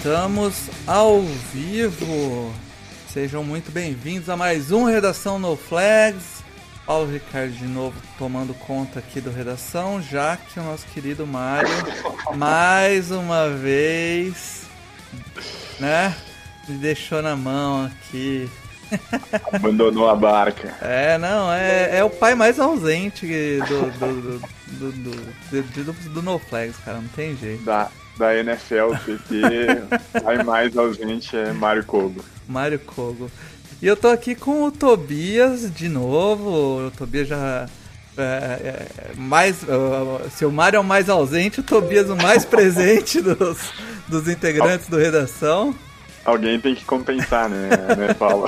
Estamos ao vivo. Sejam muito bem-vindos a mais um Redação No Flags. Paulo Ricardo de novo tomando conta aqui do Redação, já que o nosso querido Mário, mais uma vez, né, me deixou na mão aqui. Abandonou a barca. É, não, é, é o pai mais ausente do, do, do, do, do, do, do, do No Flags, cara, não tem jeito. Da NFL, PT, aí mais ausente é Mário Kogo. Mário Kogo. E eu tô aqui com o Tobias de novo. O Tobias já. É, é, mais, uh, se o Mário é o mais ausente, o Tobias o mais presente dos, dos integrantes do Redação. Alguém tem que compensar, né, né Paulo?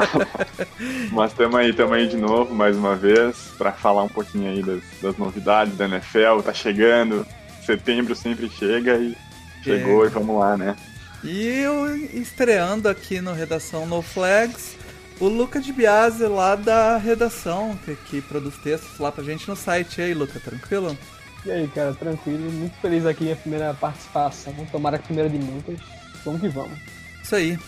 Mas tamo aí, tamo aí de novo, mais uma vez, para falar um pouquinho aí das, das, novidades da NFL. Tá chegando, setembro sempre chega e chegou e vamos lá, né? E eu estreando aqui no Redação No Flags, o Luca de Biase lá da redação, que, que produz textos lá pra gente no site. E aí, Luca, tranquilo? E aí, cara, tranquilo. Muito feliz aqui minha primeira participação. Tomara que a primeira de muitas. Vamos que vamos. Isso aí.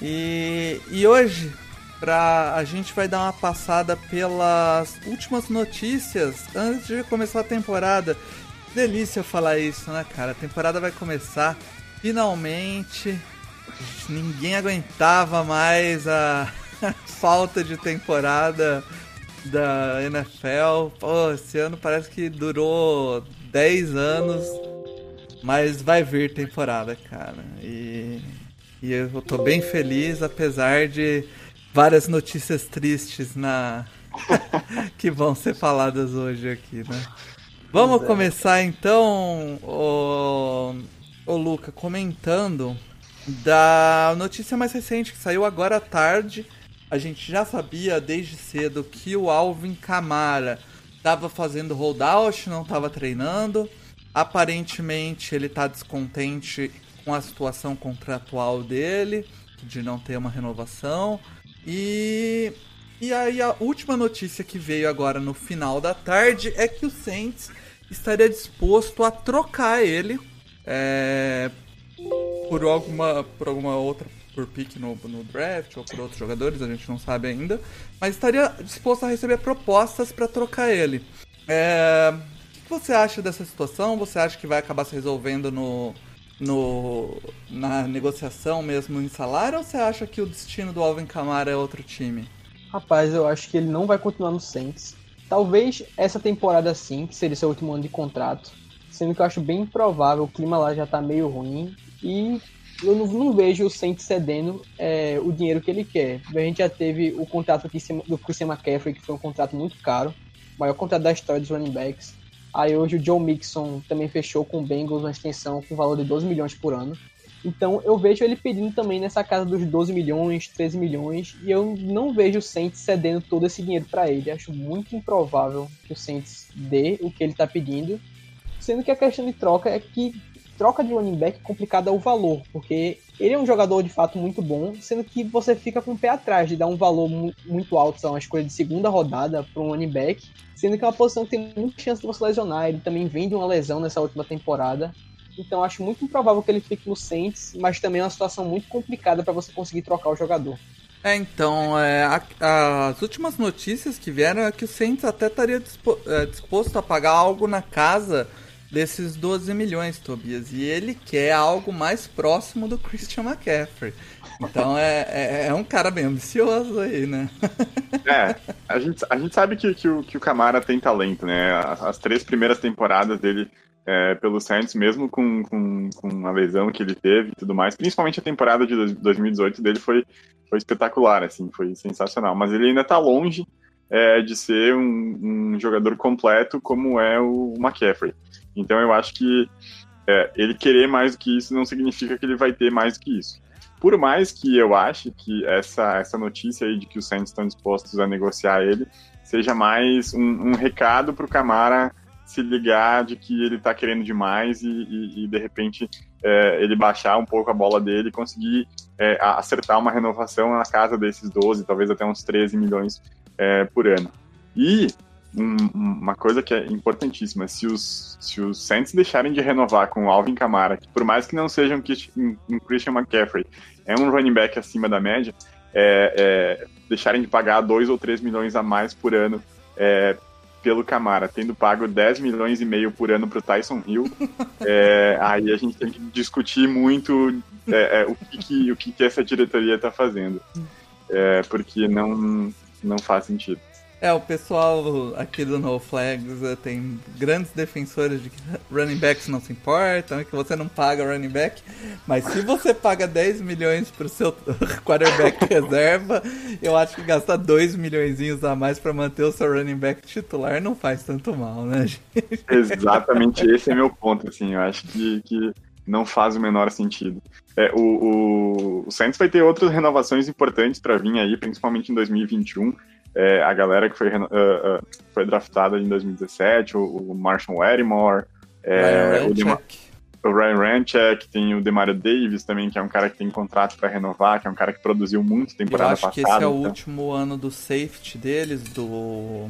E, e hoje, pra, a gente vai dar uma passada pelas últimas notícias antes de começar a temporada. Delícia falar isso, né, cara? A temporada vai começar finalmente. Ninguém aguentava mais a, falta de temporada da NFL. Pô, esse ano parece que durou 10 anos, mas vai vir temporada, cara. E, e eu tô bem feliz, apesar de várias notícias tristes na que vão ser faladas hoje aqui, né? Vamos começar então, o, o Luca, comentando da notícia mais recente que saiu agora à tarde. A gente já sabia desde cedo que o Alvin Camara estava fazendo holdout, não estava treinando. Aparentemente ele está descontente com a situação contratual dele, de não ter uma renovação. E e aí a última notícia que veio agora no final da tarde é que o Saints estaria disposto a trocar ele é, por alguma por alguma outra por pique no, no draft ou por outros jogadores, a gente não sabe ainda, mas estaria disposto a receber propostas para trocar ele. É, o que você acha dessa situação? Você acha que vai acabar se resolvendo no, no na negociação mesmo em salário ou você acha que o destino do Alvin Kamara é outro time? Rapaz, eu acho que ele não vai continuar no Saints. Talvez essa temporada sim, que seria seu último ano de contrato. Sendo que eu acho bem improvável, o clima lá já tá meio ruim. E eu não, não vejo o Saints cedendo é, o dinheiro que ele quer. A gente já teve o contrato do Christian McCaffrey, que foi um contrato muito caro. Maior contrato da história dos running backs. Aí hoje o Joe Mixon também fechou com o Bengals uma extensão com valor de 12 milhões por ano. Então eu vejo ele pedindo também nessa casa dos 12 milhões, 13 milhões, e eu não vejo o Saints cedendo todo esse dinheiro para ele. Acho muito improvável que o Saints dê o que ele está pedindo. Sendo que a questão de troca é que troca de running back é complicada o valor, porque ele é um jogador de fato muito bom, sendo que você fica com o pé atrás de dar um valor muito alto, são uma escolha de segunda rodada para um running back, sendo que é uma posição que tem muita chance de você lesionar. Ele também vem de uma lesão nessa última temporada. Então acho muito improvável que ele fique no Saints, mas também é uma situação muito complicada para você conseguir trocar o jogador. É, então, é, a, as últimas notícias que vieram é que o Saints até estaria dispo, é, disposto a pagar algo na casa desses 12 milhões, Tobias. E ele quer algo mais próximo do Christian McCaffrey. Então é, é, é um cara bem ambicioso aí, né? É, a gente, a gente sabe que, que, o, que o Camara tem talento, né? As, as três primeiras temporadas dele é, pelo Saints, mesmo com, com, com, a lesão que ele teve e tudo mais. Principalmente a temporada de 2018 dele foi, foi espetacular, assim, foi sensacional. Mas ele ainda está longe é, de ser um, um, jogador completo como é o McCaffrey. Então eu acho que é, ele querer mais do que isso não significa que ele vai ter mais do que isso. Por mais que eu ache que essa, essa notícia aí de que os Saints estão dispostos a negociar ele seja mais um, um recado para o Camara se ligar de que ele está querendo demais e, e, e de repente é, ele baixar um pouco a bola dele e conseguir é, acertar uma renovação na casa desses 12, talvez até uns 13 milhões é, por ano. E um, uma coisa que é importantíssima, se os, se os Saints deixarem de renovar com o Alvin Kamara, que por mais que não seja um, um Christian McCaffrey, é um running back acima da média, é, é, deixarem de pagar 2 ou 3 milhões a mais por ano é, pelo Camara, tendo pago 10 milhões e meio por ano para o Tyson Hill, é, aí a gente tem que discutir muito é, é, o, que, que, o que, que essa diretoria está fazendo. É, porque não, não faz sentido. É, o pessoal aqui do No Flags eh, tem grandes defensores de que running backs não se importam, que você não paga running back, mas se você paga 10 milhões pro seu quarterback reserva, eu acho que gastar 2 milhões a mais para manter o seu running back titular não faz tanto mal, né, gente? Exatamente esse é meu ponto, assim, eu acho que, que não faz o menor sentido. É, o, o, o Saints vai ter outras renovações importantes para vir aí, principalmente em 2021 é, a galera que foi, uh, uh, foi draftada em 2017, o, o Marshall Lattimore, é, o, Dema o Ryan Ranchek, tem o Demario Davis também, que é um cara que tem contrato para renovar, que é um cara que produziu muito temporada passada. Eu acho passada, que esse é o então. último ano do safety deles, do...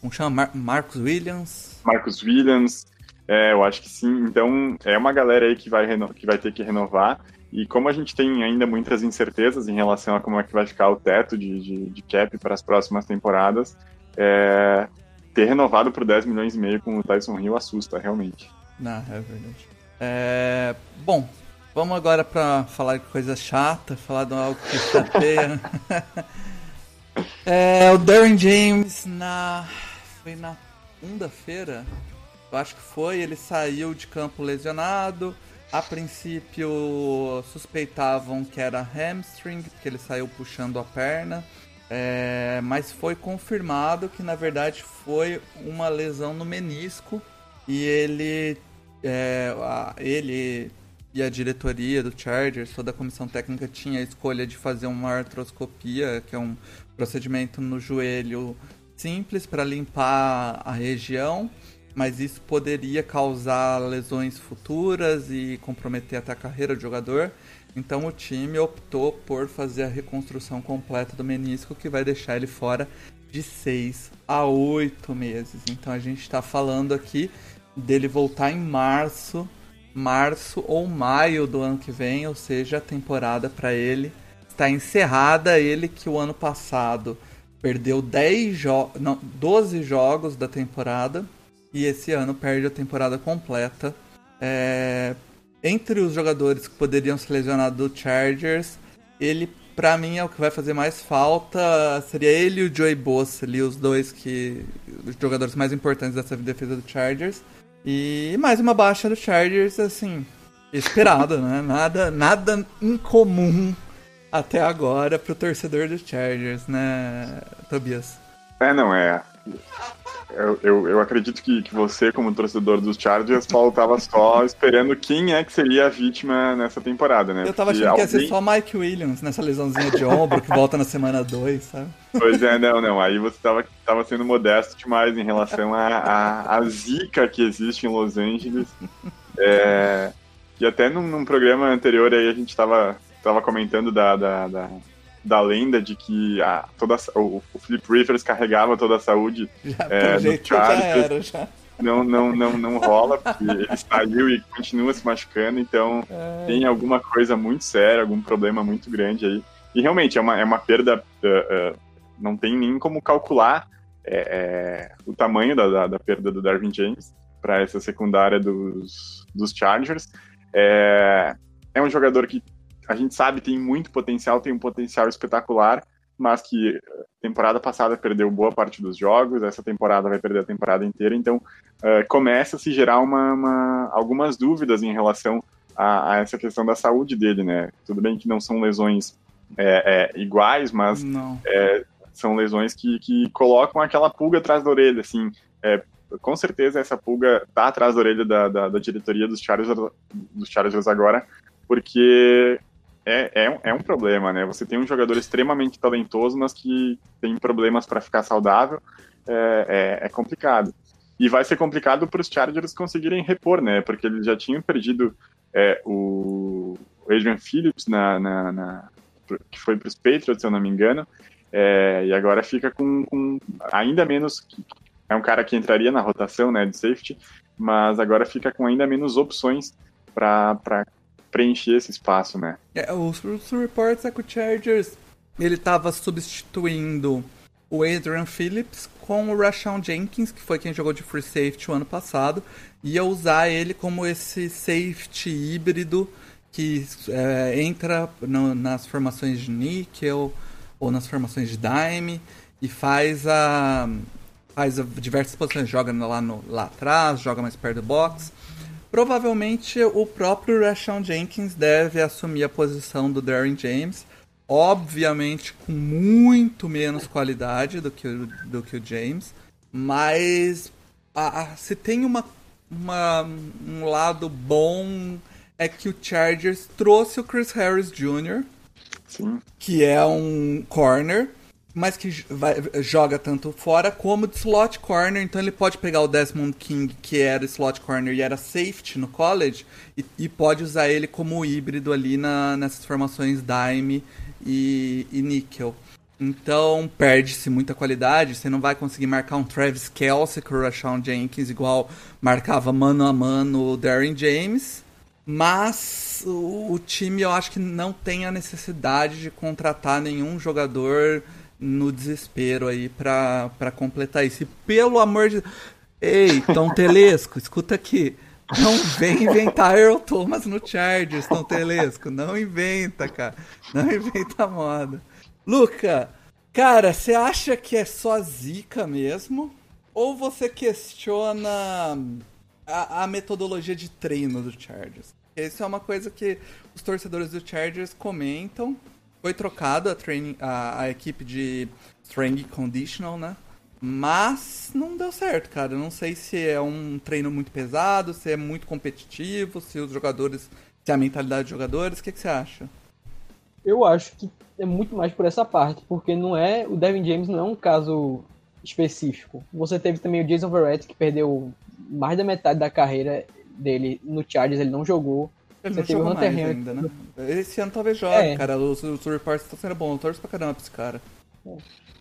Como chama? Mar Marcus Williams? Marcus Williams, é, eu acho que sim. Então, é uma galera aí que vai, que vai ter que renovar. E como a gente tem ainda muitas incertezas em relação a como é que vai ficar o teto de, de, de cap para as próximas temporadas, é, ter renovado por 10 milhões e meio com o Tyson Hill assusta, realmente. Não, é verdade. É, bom, vamos agora para falar de coisa chata, falar de algo que chateia. é, o Darren James na foi na segunda-feira, eu acho que foi, ele saiu de campo lesionado a princípio suspeitavam que era hamstring, porque ele saiu puxando a perna, é, mas foi confirmado que na verdade foi uma lesão no menisco. E ele, é, a, ele e a diretoria do Chargers, toda a comissão técnica tinha a escolha de fazer uma artroscopia, que é um procedimento no joelho simples para limpar a região mas isso poderia causar lesões futuras e comprometer até a carreira do jogador. Então o time optou por fazer a reconstrução completa do menisco, que vai deixar ele fora de 6 a 8 meses. Então a gente está falando aqui dele voltar em março, março ou maio do ano que vem, ou seja, a temporada para ele está encerrada. Ele que o ano passado perdeu 10 jo não, 12 jogos da temporada e esse ano perde a temporada completa. É... Entre os jogadores que poderiam se lesionar do Chargers, ele, para mim, é o que vai fazer mais falta. Seria ele e o Joey Bosa ali, os dois que. os jogadores mais importantes dessa defesa do Chargers. E mais uma baixa do Chargers, assim, esperado, né? Nada, nada incomum até agora pro torcedor do Chargers, né, Tobias? É, não, é. Eu, eu, eu, acredito que, que você, como torcedor dos Chargers, Paulo, tava só esperando quem é que seria a vítima nessa temporada, né? Eu tava achando alguém... que ia ser só Mike Williams nessa lesãozinha de ombro que volta na semana 2, sabe? Pois é, não, não. Aí você tava, tava sendo modesto demais em relação à a, a, a, zica que existe em Los Angeles. É, e até num, num, programa anterior aí a gente tava, tava comentando da, da, da da lenda de que a, toda, o, o Philip Rivers carregava toda a saúde já, é, no Chargers. Já era, já. Não, não, não, não rola, porque ele saiu e continua se machucando, então é... tem alguma coisa muito séria, algum problema muito grande aí. E realmente é uma, é uma perda, uh, uh, não tem nem como calcular é, é, o tamanho da, da, da, perda do Darwin James para essa secundária dos, dos Chargers. É, é um jogador que a gente sabe tem muito potencial, tem um potencial espetacular, mas que eh, temporada passada perdeu boa parte dos jogos, essa temporada vai perder a temporada inteira, então uh, começa a se gerar uma, uma, algumas dúvidas em relação a, a, essa questão da saúde dele, né? Tudo bem que não são lesões é, é, iguais, mas é, são lesões que, que colocam aquela pulga atrás da orelha, assim. É, com certeza essa pulga tá atrás da orelha da, da, da diretoria dos Chargers, dos Chargers agora, porque é, é, um, é um problema, né? Você tem um jogador extremamente talentoso, mas que tem problemas para ficar saudável, é, é, é, complicado. E vai ser complicado para os Chargers conseguirem repor, né? Porque eles já tinham perdido é, o Adrian Phillips, na, na, na que foi para os Patriots, se eu não me engano, é, e agora fica com, com, ainda menos. É um cara que entraria na rotação né, de safety, mas agora fica com ainda menos opções para preencher esse espaço, né? É, os, os é que o Chargers ele estava substituindo o Adrian Phillips com o Rashawn Jenkins, que foi quem jogou de free safety o ano passado, ia usar ele como esse safety híbrido que é, entra no, nas formações de níquel ou nas formações de dime e faz a faz a diversas posições, joga lá, no, lá atrás, joga mais perto do box. Provavelmente o próprio Rashawn Jenkins deve assumir a posição do Darren James, obviamente com muito menos qualidade do que o, do que o James, mas a, a, se tem uma, uma, um lado bom é que o Chargers trouxe o Chris Harris Jr., Sim. que é um corner, mas que vai, joga tanto fora como de slot corner, então ele pode pegar o Desmond King, que era slot corner e era safety no college, e, e pode usar ele como híbrido ali na, nessas formações dime e, e níquel. Então perde-se muita qualidade, você não vai conseguir marcar um Travis Kelsey com o Rashawn Jenkins igual marcava mano a mano o Darren James. Mas o, o time eu acho que não tem a necessidade de contratar nenhum jogador no desespero aí pra, pra completar isso. E pelo amor de Ei, Tom Telesco, escuta aqui. Não vem inventar Earl Thomas no Chargers, Tom Telesco. Não inventa, cara. Não inventa moda. Luca, cara, você acha que é só zica mesmo? Ou você questiona a, a metodologia de treino do Chargers? Isso é uma coisa que os torcedores do Chargers comentam. Foi trocado a, a, equipe de Strength Conditional, né? Mas não deu certo, cara. Não sei se é um treino muito pesado, se é muito competitivo, se os jogadores. se é a mentalidade dos jogadores. O que, que você acha? Eu acho que é muito mais por essa parte, porque não é. O Devin James não é um caso específico. Você teve também o Jason Verrett, que perdeu mais da metade da carreira dele no Chargers, ele não jogou. Ele Você não o jogou mais ainda, né? Esse ano talvez jogue, É. cara. Os, os reports estão sendo bons. Eu torço pra caramba pra esse cara.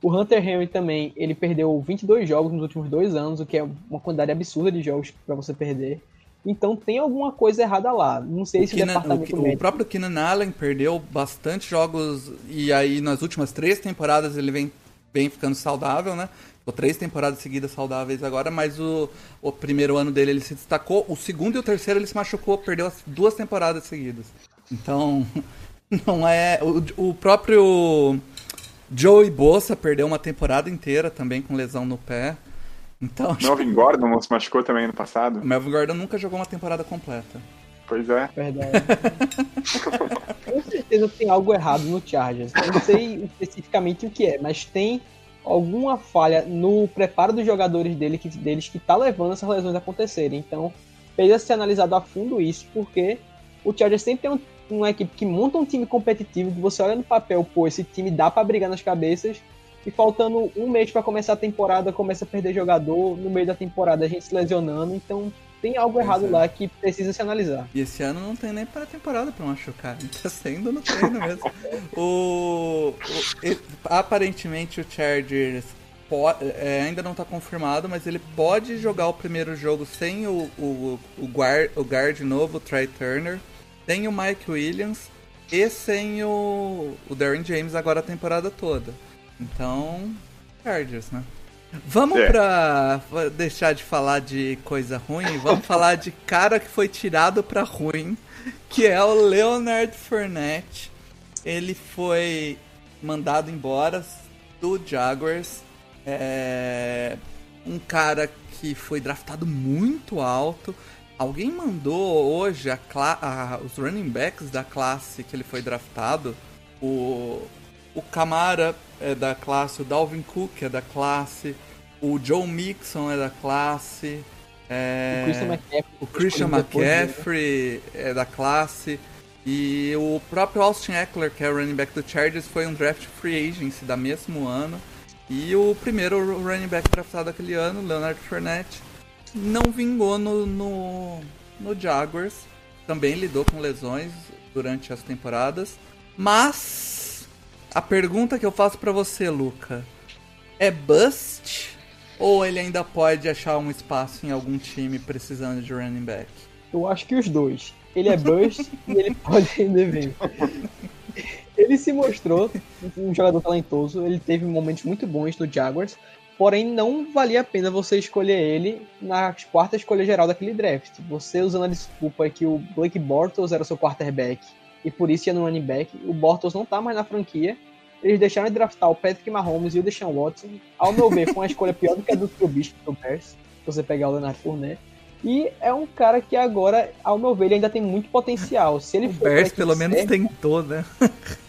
O Hunter Henry também, ele perdeu 22 jogos nos últimos dois anos, o que é uma quantidade absurda de jogos pra você perder. Então tem alguma coisa errada lá. Não sei O, se o, Keenan- o, departamento o médico... próprio Keenan Allen perdeu bastante jogos e aí nas últimas três temporadas ele vem, vem ficando saudável, né? Ficou três temporadas seguidas saudáveis agora, mas o, o primeiro ano dele ele se destacou, o segundo e o terceiro ele se machucou, perdeu as duas temporadas seguidas. Então, não é. O, o próprio Joey Bossa perdeu uma temporada inteira também com lesão no pé. Então, acho Melvin Gordon se machucou também no passado. o Melvin Gordon nunca jogou uma temporada completa. Pois é. Verdade. Com certeza tem algo errado no Chargers. Eu não sei especificamente o que é, mas tem alguma falha no preparo dos jogadores dele, que, deles que tá levando essas lesões a acontecerem. Então, precisa ser analisado a fundo isso, porque o Chargers sempre tem um- uma equipe que monta um time competitivo, que você olha no papel, pô, esse time dá pra brigar nas cabeças, e faltando um mês pra começar a temporada, começa a perder jogador, no meio da temporada a gente se lesionando, então tem algo errado é. lá que precisa se analisar. E esse ano não tem nem pré-temporada pra machucar. Ele tá sendo no treino mesmo. o, o- aparentemente o Chargers é, ainda não tá confirmado, mas ele pode jogar o primeiro jogo sem o, o, o, guard, o guard novo, o Trey Turner, sem o Mike Williams e sem o, o Darren James agora a temporada toda. Então, Chargers, né? Vamos É. pra deixar de falar de coisa ruim, vamos falar de cara que foi tirado pra ruim, que é o Leonard Fournette. Ele foi mandado embora do Jaguars. É um cara que foi draftado muito alto. Alguém mandou hoje a a- os running backs da classe que ele foi draftado. O, o Camara é da classe, o Dalvin Cook é da classe, o Joe Mixon é da classe, é, O Christian McCaffrey. dele. McCaffrey é da classe. E o próprio Austin Eckler, que é o running back do Chargers, foi um draft free agency da mesmo ano. E o primeiro running back draftado aquele ano, Leonard Fournette, não vingou no, no, no Jaguars. Também lidou com lesões durante as temporadas. Mas a pergunta que eu faço pra você, Luca, é bust ou ele ainda pode achar um espaço em algum time precisando de running back? Eu acho que os dois. Ele é bust e ele pode render bem. Ele se mostrou um jogador talentoso, ele teve momentos muito bons no Jaguars, porém não valia a pena você escolher ele na quarta escolha geral daquele draft. Você usando a desculpa que o Blake Bortles era o seu quarterback e por isso ia no running back, o Bortles não tá mais na franquia, eles deixaram de draftar o Patrick Mahomes e o Deshaun Watson. Ao meu ver, foi uma escolha pior do que a do Trubisky do Bears, se você pegar o Leonard Fournette. E é um cara que agora, ao meu ver, ele ainda tem muito potencial. Se ele O Bears pelo menos tentou, né?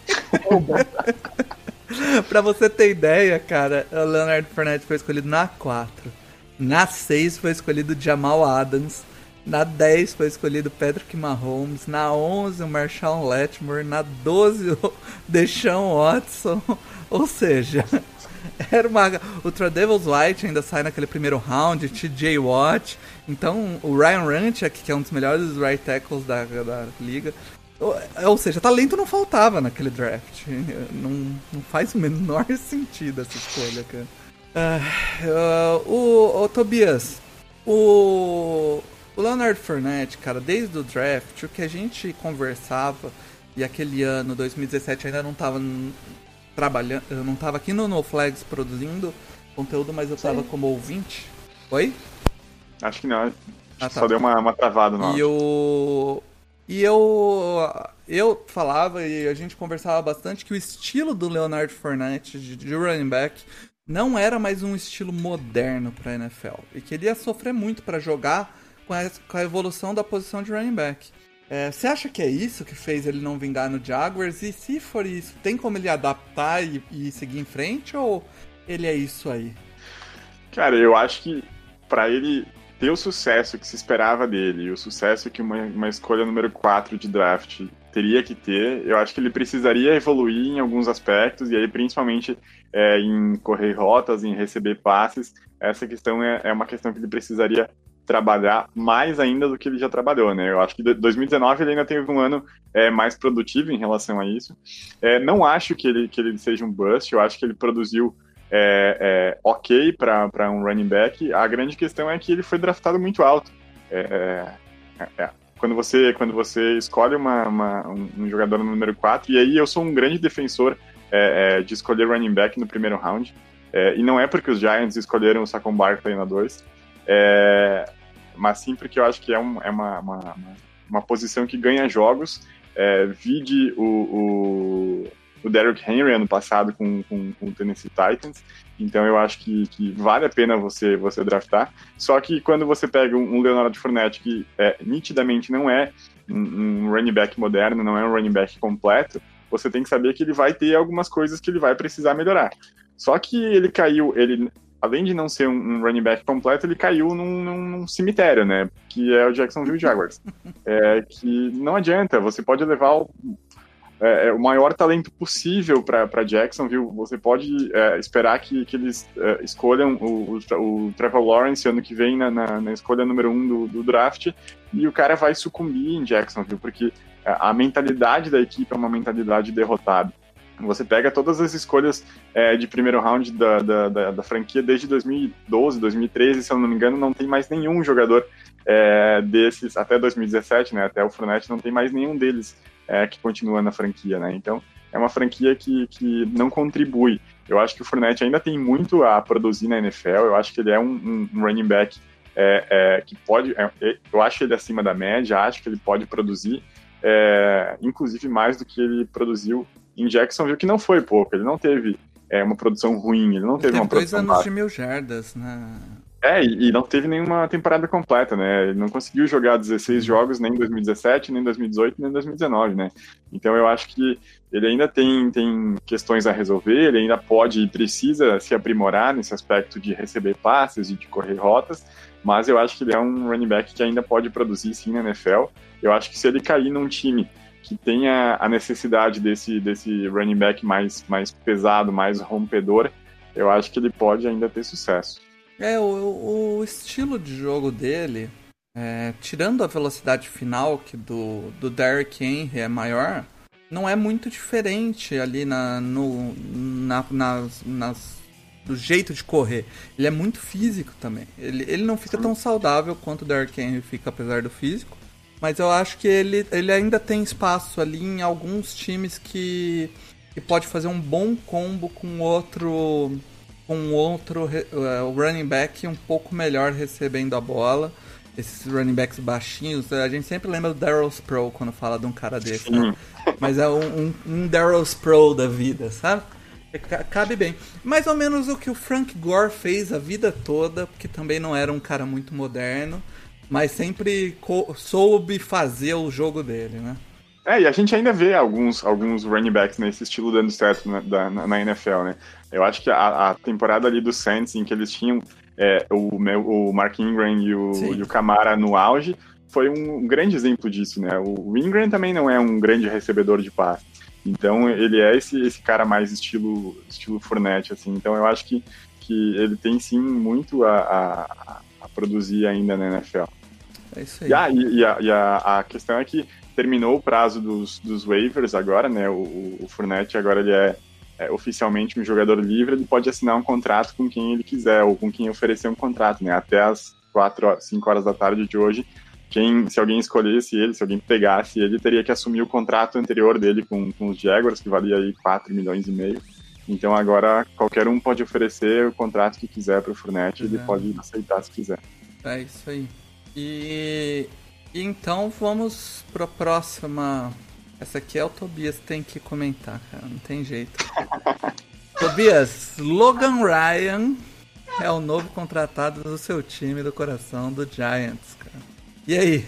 pra você ter ideia, cara, o Leonard Fournette foi escolhido na 4. Na 6 foi escolhido Jamal Adams. Na 10 foi escolhido Patrick Mahomes. Na 11 o Marshawn Lattimore. Na 12 o Deshaun Watson. Ou seja, era uma... O Tradevils White ainda sai naquele primeiro round. TJ Watt. Então o Ryan Runchak, que é um dos melhores right tackles da, da liga. Ou, seja, talento não faltava naquele draft. Não, não faz o menor sentido essa escolha, cara. Ah, ah, o, o Tobias, o, o Leonard Fournette, cara, desde o draft, o que a gente conversava, e aquele ano, 2017, ainda não tava trabalhando, eu não tava aqui no No Flags produzindo conteúdo, mas eu tava como ouvinte. Oi? Acho que não. Acho Ah, que tá. Só deu uma, uma travada no E eu. E eu. Eu falava e a gente conversava bastante que o estilo do Leonard Fournette de, de running back não era mais um estilo moderno pra NFL. E que ele ia sofrer muito pra jogar com a, com a evolução da posição de running back. É, Você acha que é isso que fez ele não vingar no Jaguars? E se for isso, tem como ele adaptar e, e seguir em frente? Ou ele é isso aí? Cara, eu acho que pra ele ter o sucesso que se esperava dele, o sucesso que uma, uma escolha número 4 de draft teria que ter, eu acho que ele precisaria evoluir em alguns aspectos, e aí principalmente é, em correr rotas, em receber passes. Essa questão é, é uma questão que ele precisaria trabalhar mais ainda do que ele já trabalhou, né? Eu acho que de- 2019 ele ainda teve um ano é, mais produtivo em relação a isso. É, não acho que ele, que ele seja um bust, eu acho que ele produziu é, é, ok para um running back. A grande questão é que ele foi draftado muito alto. É, é, é, quando, você, quando você escolhe uma, uma- um, jogador no número 4, e aí eu sou um grande defensor é, de escolher running back no primeiro round, e não é porque os Giants escolheram o Saquon Barkley na 2, é, mas sim porque eu acho que é, um- é uma, uma, uma- posição que ganha jogos. É, vide o, o, o Derrick Henry ano passado com, com, com o Tennessee Titans. Então eu acho que, que vale a pena você, você draftar. Só que quando você pega um, um Leonardo Fournette que é, nitidamente não é um, um running back moderno, não é um running back completo, você tem que saber que ele vai ter algumas coisas que ele vai precisar melhorar. Só que ele caiu, ele além de não ser um, um running back completo, ele caiu num, num- num cemitério, né? Que é o Jacksonville Jaguars. É, que não adianta, você pode levar o, é, é, o maior talento possível para Jacksonville. Você pode é, esperar que, que eles é, escolham o, o, o Trevor Lawrence ano que vem na, na, na escolha número um do, do draft e o cara vai sucumbir em Jacksonville, porque a a mentalidade da equipe é uma mentalidade derrotada. Você pega todas as escolhas é, de primeiro round da, da, da, da franquia desde 2012, 2013, se eu não me engano, não tem mais nenhum jogador é, desses, até 2017, né, até o Fournette, não tem mais nenhum deles é, que continua na franquia, né, então é uma franquia que, que não contribui. Eu acho que o Fournette ainda tem muito a produzir na NFL, eu acho que ele é um, um- running back é, é, que pode, é, é, eu acho ele acima da média, acho que ele pode produzir, é, inclusive mais do que ele produziu em Jacksonville, que não foi pouco, ele não teve é, uma produção ruim, ele não teve, Teve uma dois produção anos baixa. de mil jardas, né? É, e, e não teve nenhuma temporada completa, né? Ele não conseguiu jogar 16 jogos nem em 2017, nem em 2018, nem em 2019, né? Então eu acho que ele ainda tem, tem questões a resolver, ele ainda pode e precisa se aprimorar nesse aspecto de receber passes e de correr rotas, mas eu acho que ele é um running back que ainda pode produzir sim na NFL. Eu acho que se ele cair num time que tenha a necessidade desse, desse running back mais, mais pesado, mais rompedor, eu acho que ele pode ainda ter sucesso. É, o, o estilo de jogo dele, é, tirando a velocidade final, que do, do Derrick Henry é maior, não é muito diferente ali na, no, na, nas, nas, do jeito de correr. Ele é muito físico também. Ele, ele não fica tão saudável quanto o Derrick Henry fica, apesar do físico. Mas eu acho que ele, ele ainda tem espaço ali em alguns times que, que pode fazer um bom combo com outro com outro uh, running back um pouco melhor recebendo a bola. Esses running backs baixinhos, a gente sempre lembra do Daryl Sproul quando fala de um cara desse, né? Mas é um, um, um Daryl Sproul da vida, sabe? Cabe bem. Mais ou menos o que o Frank Gore fez a vida toda, porque também não era um cara muito moderno, mas sempre soube fazer o jogo dele, né? É, e a gente ainda vê alguns, alguns running backs nesse estilo dando certo na, na, na NFL, né? Eu acho que a, a, temporada ali do Saints, em que eles tinham é, o, o Mark Ingram e o, e o Camara no auge, foi um grande exemplo disso, né? O Ingram também não é um grande recebedor de passe. Então ele é esse, esse cara mais estilo estilo Fournette, assim. Então eu acho que, que ele tem sim muito a, a, a produzir ainda na NFL. É isso aí. E, e, a, e a, a, questão é que terminou o prazo dos, dos waivers agora, né? O, o Fournette agora ele é, é, oficialmente um jogador livre, ele pode assinar um contrato com quem ele quiser ou com quem oferecer um contrato, né? Até as 4, 5 horas da tarde de hoje, quem, se alguém escolhesse ele, se alguém pegasse ele, teria que assumir o contrato anterior dele com, com os Jaguars, que valia aí 4 milhões e meio. Então agora qualquer um pode oferecer o contrato que quiser para o Fournette, ele é. pode aceitar se quiser. É isso aí. E então vamos para a próxima. Essa aqui é o Tobias tem que comentar, cara, não tem jeito. Tobias, Logan Ryan é o novo contratado do seu time do coração do Giants, cara. E aí?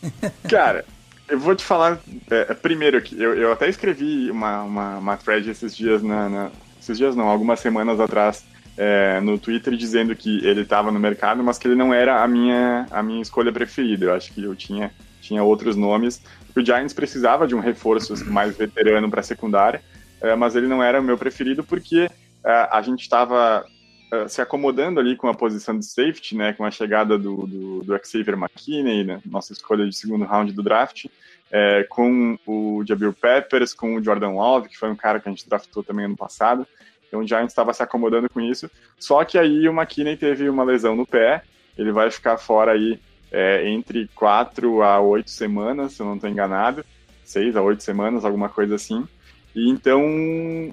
Cara, eu vou te falar é, primeiro aqui. Eu, eu até escrevi uma, uma, uma thread esses dias na, na, Esses dias não, algumas semanas atrás é, no Twitter dizendo que ele estava no mercado, mas que ele não era a minha, a minha escolha preferida. Eu acho que eu tinha, tinha outros nomes. O Giants precisava de um reforço mais veterano para a secundária, é, mas ele não era o meu preferido porque é, a gente estava é, se acomodando ali com a posição de safety, né, com a chegada do, do, do Xavier McKinney, né, nossa escolha de segundo round do draft, é, com o Jabril Peppers, com o Jordan Love, que foi um cara que a gente draftou também ano passado. Então o Giants estava se acomodando com isso. Só que aí o McKinney teve uma lesão no pé, ele vai ficar fora aí é, entre quatro a oito semanas, se eu não estou enganado, seis a oito semanas, alguma coisa assim. E então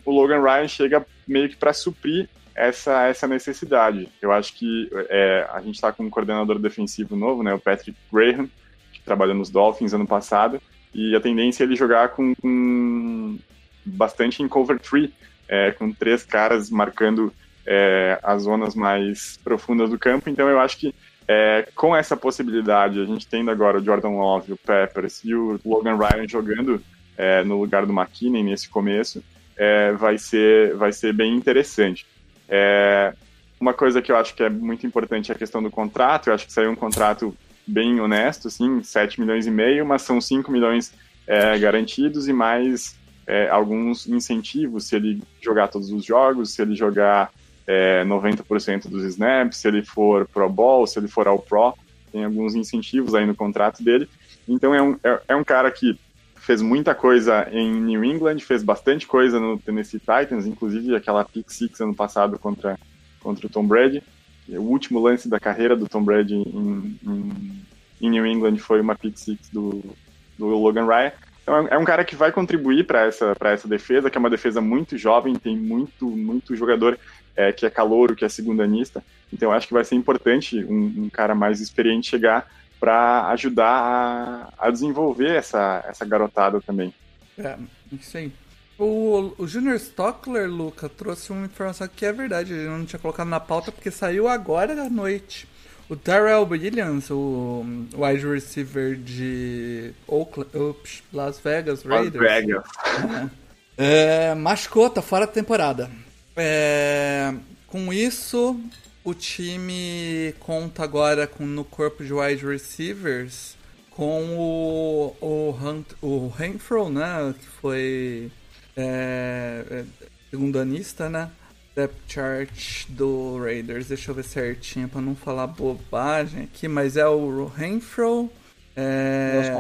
o Logan Ryan chega meio que para suprir essa, essa necessidade. Eu acho que é, a gente está com um coordenador defensivo novo, né, o Patrick Graham, que trabalhou nos Dolphins ano passado, e a tendência é ele jogar com, com bastante em cover tree, é, com três caras marcando é, as zonas mais profundas do campo. Então eu acho que é, com essa possibilidade, a gente tendo agora o Jordan Love, o Peppers e o Logan Ryan jogando é, no lugar do McKinney nesse começo, é, vai, ser, vai ser bem interessante. É, uma coisa que eu acho que é muito importante é a questão do contrato. Eu acho que saiu um contrato bem honesto, sim, 7 milhões e meio, mas são 5 milhões é, garantidos e mais é, alguns incentivos se ele jogar todos os jogos, se ele jogar é, 90% dos snaps, se ele for Pro Bowl, se ele for All Pro, tem alguns incentivos aí no contrato dele. Então é um, é, é um cara que fez muita coisa em New England, fez bastante coisa no Tennessee Titans, inclusive aquela pick six ano passado contra, contra o Tom Brady. O último lance da carreira do Tom Brady em, em, em New England foi uma pick six do, do Logan Ryan. Então é um cara que vai contribuir para essa, essa defesa, que é uma defesa muito jovem, tem muito, muito jogador é, que é calouro, que é segundanista. Então eu acho que vai ser importante um, um cara mais experiente chegar para ajudar a, a, desenvolver essa, essa garotada também. É, isso aí. O, o Junior Stockler, Luca, trouxe uma informação que é verdade, ele não tinha colocado na pauta porque saiu agora à noite. O Darrell Williams, o wide receiver de Oakland, ups, Las Vegas Raiders. Las Vegas. É, é, machucou, tá fora da temporada. É, com isso, o time conta agora com, no corpo de wide receivers com o, o, Hunt, o Renfro, né? Que foi é, é, segundo anista, né? Depth chart do Raiders. Deixa eu ver certinho para não falar bobagem aqui, mas é o Renfro. É,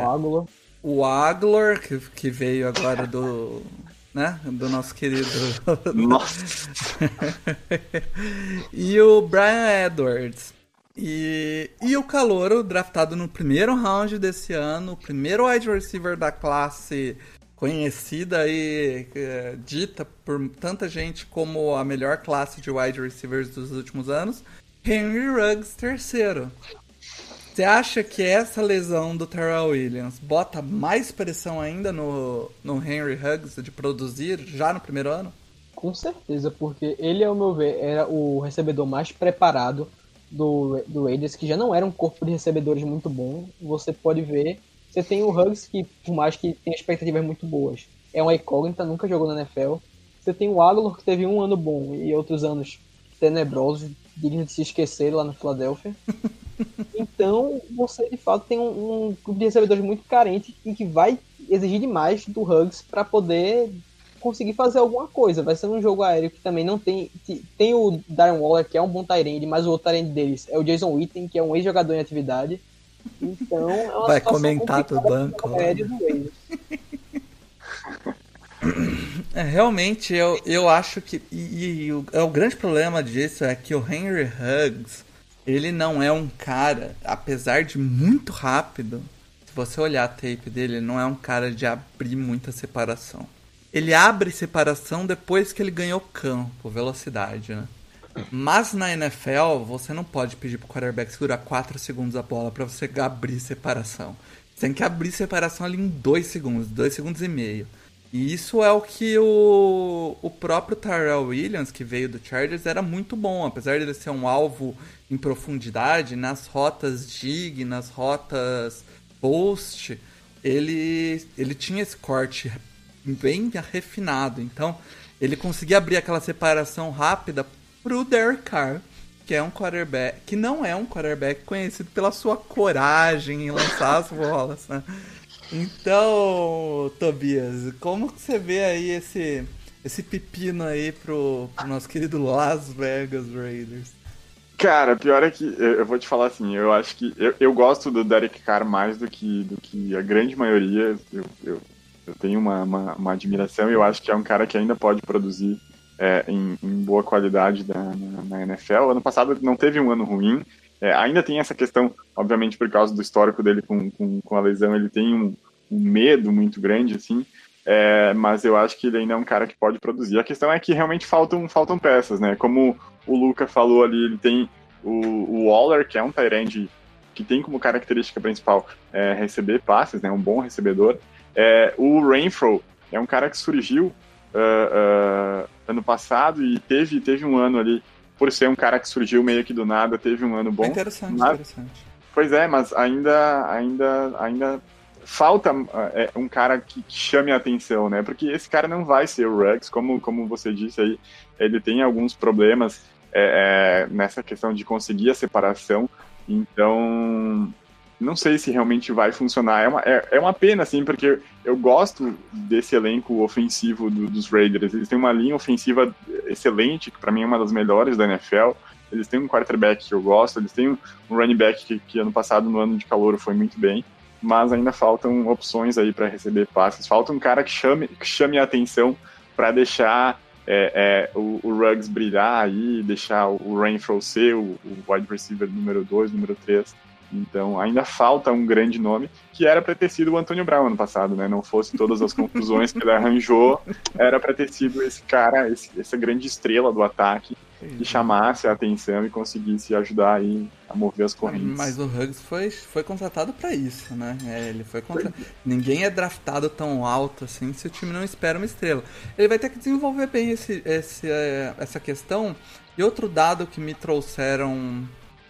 o Aglor, que, que veio agora do. Né? Do nosso querido. Nossa! e o Brian Edwards. E, e o Calouro, draftado no primeiro round desse ano, o primeiro wide receiver da classe conhecida e é, dita por tanta gente como a melhor classe de wide receivers dos últimos anos, Henry Ruggs terceiro. Você acha que essa lesão do Terrell Williams bota mais pressão ainda no, no Henry Ruggs de produzir já no primeiro ano? Com certeza, porque ele, ao meu ver, era o recebedor mais preparado do, do Raiders, que já não era um corpo de recebedores muito bom. Você pode ver você tem o Huggs, que por mais que tenha expectativas muito boas, é uma incógnita, nunca jogou na NFL. Você tem o Aguilar, que teve um ano bom e outros anos tenebrosos, dignos de se esquecer lá na Filadélfia. então, você de fato tem um, um grupo de recebedores muito carente e que vai exigir demais do Huggs para poder conseguir fazer alguma coisa. Vai ser um jogo aéreo que também não tem. Tem o Darren Waller, que é um bom Tyrande, mas o outro Tyrande deles é o Jason Witten, que é um ex-jogador em atividade. Então, é uma Vai comentar do banco. É, realmente, eu, eu acho que. E, e o, é, o grande problema disso é que o Henry Huggs, ele não é um cara, apesar de muito rápido, se você olhar a tape dele, ele não é um cara de abrir muita separação. Ele abre separação depois que ele ganhou campo, velocidade, né? Mas na NFL, você não pode pedir pro quarterback segurar 4 segundos a bola para você abrir separação. Você tem que abrir separação ali em 2 segundos, 2 segundos e meio. E isso é o que o, o próprio Tyrell Williams, que veio do Chargers, era muito bom. Apesar de ele ser um alvo em profundidade, nas rotas dig, nas rotas post, ele, ele tinha esse corte bem refinado. Então, ele conseguia abrir aquela separação rápida pro Derek Carr, que é um quarterback, que não é um quarterback conhecido pela sua coragem em lançar as bolas, né? Então, Tobias, como que você vê aí esse esse pepino aí pro, pro nosso querido Las Vegas Raiders? Cara, pior é que eu vou te falar assim, eu acho que eu, eu gosto do Derek Carr mais do que, do que a grande maioria. Eu, eu, eu tenho uma, uma, uma admiração e eu acho que é um cara que ainda pode produzir é, em, em, boa qualidade da, na, na, NFL. Ano passado não teve um ano ruim. É, ainda tem essa questão, obviamente, por causa do histórico dele com, com, com a lesão, ele tem um, um medo muito grande, assim. É, mas eu acho que ele ainda é um cara que pode produzir. A questão é que realmente faltam, faltam peças, né? Como o Luca falou ali, ele tem o, o Waller, que é um Tyrande que tem como característica principal é, receber passes, né? Um bom recebedor. É, o Rainfro é um cara que surgiu uh, uh, ano passado e teve, teve um ano ali, por ser um cara que surgiu meio que do nada, teve um ano bom. interessante, mas, interessante. Pois é, mas ainda, ainda, ainda falta é, um cara que, chame a atenção, né? Porque esse cara não vai ser o Rex, como, como você disse aí, ele tem alguns problemas é, é, nessa questão de conseguir a separação. Então, não sei se realmente vai funcionar. É uma, é, é uma pena, assim, porque eu gosto desse elenco ofensivo do, dos Raiders. Eles têm uma linha ofensiva excelente, que para mim é uma das melhores da NFL. Eles têm um quarterback que eu gosto, eles têm um running back que, que ano passado, no ano de calor, foi muito bem. Mas ainda faltam opções aí para receber passes. Falta um cara que chame, que chame a atenção para deixar é, é, o, o, Ruggs brilhar aí, deixar o Rainfall ser o, o wide receiver número 2, número 3 Então ainda falta um grande nome, que era para ter sido o Antônio Brown ano passado, né? Não fosse todas as confusões que ele arranjou, era para ter sido esse cara, esse, essa grande estrela do ataque que chamasse a atenção e conseguisse ajudar aí a mover as correntes. Mas o Huggs foi, foi contratado para isso, né? É, ele foi contra... Ninguém é draftado tão alto assim se o time não espera uma estrela. Ele vai ter que desenvolver bem esse, esse, é, essa questão. E outro dado que me trouxeram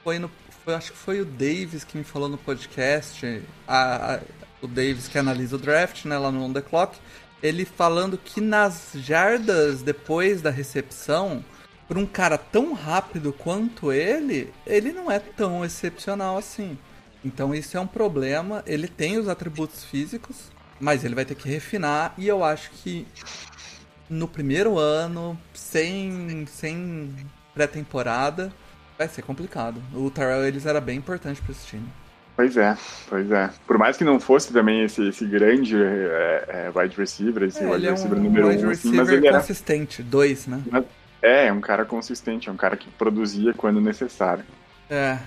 foi no. Foi, acho que foi o Davis que me falou no podcast. A, a, o Davis que analisa o draft, né, lá no On The Clock. Ele falando que nas jardas depois da recepção, por um cara tão rápido quanto ele, ele não é tão excepcional assim. Então isso é um problema. Ele tem os atributos físicos, mas ele vai ter que refinar. E eu acho que no primeiro ano, sem, sem pré-temporada, vai ser complicado. O Tyrell eles era bem importante para esse time. Pois é, pois é. Por mais que não fosse também esse, esse grande é, é, wide receiver, esse É, wide ele é receiver um número wide um, assim, receiver mas ele era consistente, dois, né? é, é um cara consistente, é um cara que produzia quando necessário. É.